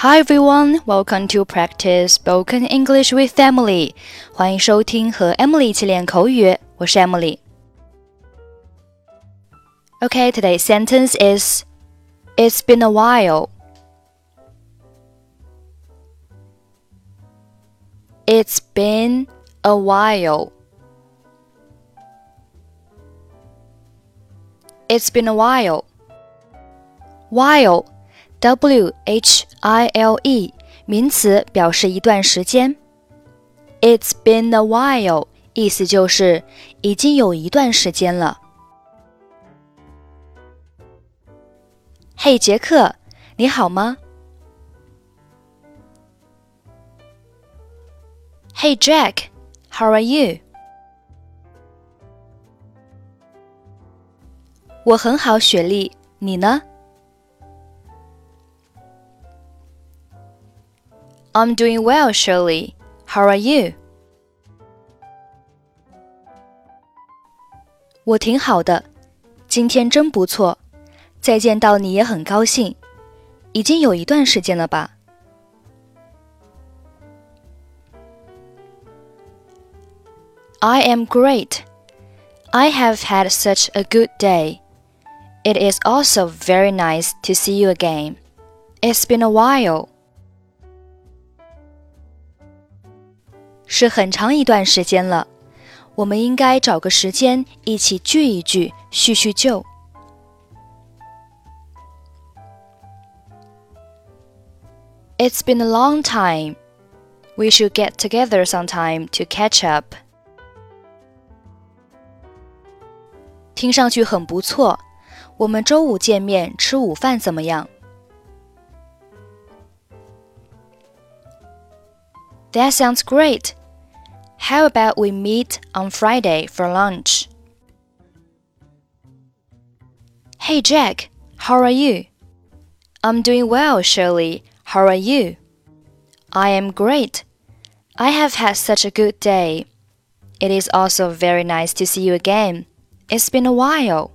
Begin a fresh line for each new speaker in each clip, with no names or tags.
Hi everyone, welcome to practice spoken English with Emily. 欢迎收听和 Emily 一起练口语，我是 Emily。Okay, today's sentence is It's been a while. It's been a while. It's been a while. While W H I L E 名词，表示一段时间。It's been a while，意思就是已经有一段时间了。嘿，杰克，你好吗？Hey Jack，how are you？我很好，雪莉，你呢 ？I'm doing well, Shirley. How are you? 我挺好的，今天真不错。再见到你也很高兴，已经有一段时间了吧？I am great. I have had such a good day. It is also very nice to see you again. It's been a while. 是很长一段时间了，我们应该找个时间一起聚一聚，叙叙旧。It's been a long time. We should get together sometime to catch up. 听上去很不错，我们周五见面吃午饭怎么样？That sounds great. How about we meet on Friday for lunch? Hey Jack, how are you? I'm doing well, Shirley. How are you? I am great. I have had such a good day. It is also very nice to see you again. It's been a while.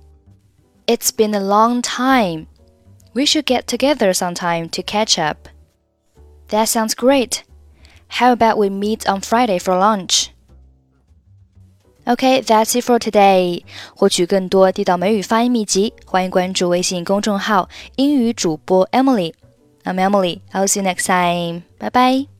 It's been a long time. We should get together sometime to catch up. That sounds great. How about we meet on Friday for lunch? Okay, that's it for today. 获取更多地道美语发音秘籍，欢迎关注微信公众号“英语主播 Emily”。I'm Emily. I'll see you next time. Bye bye.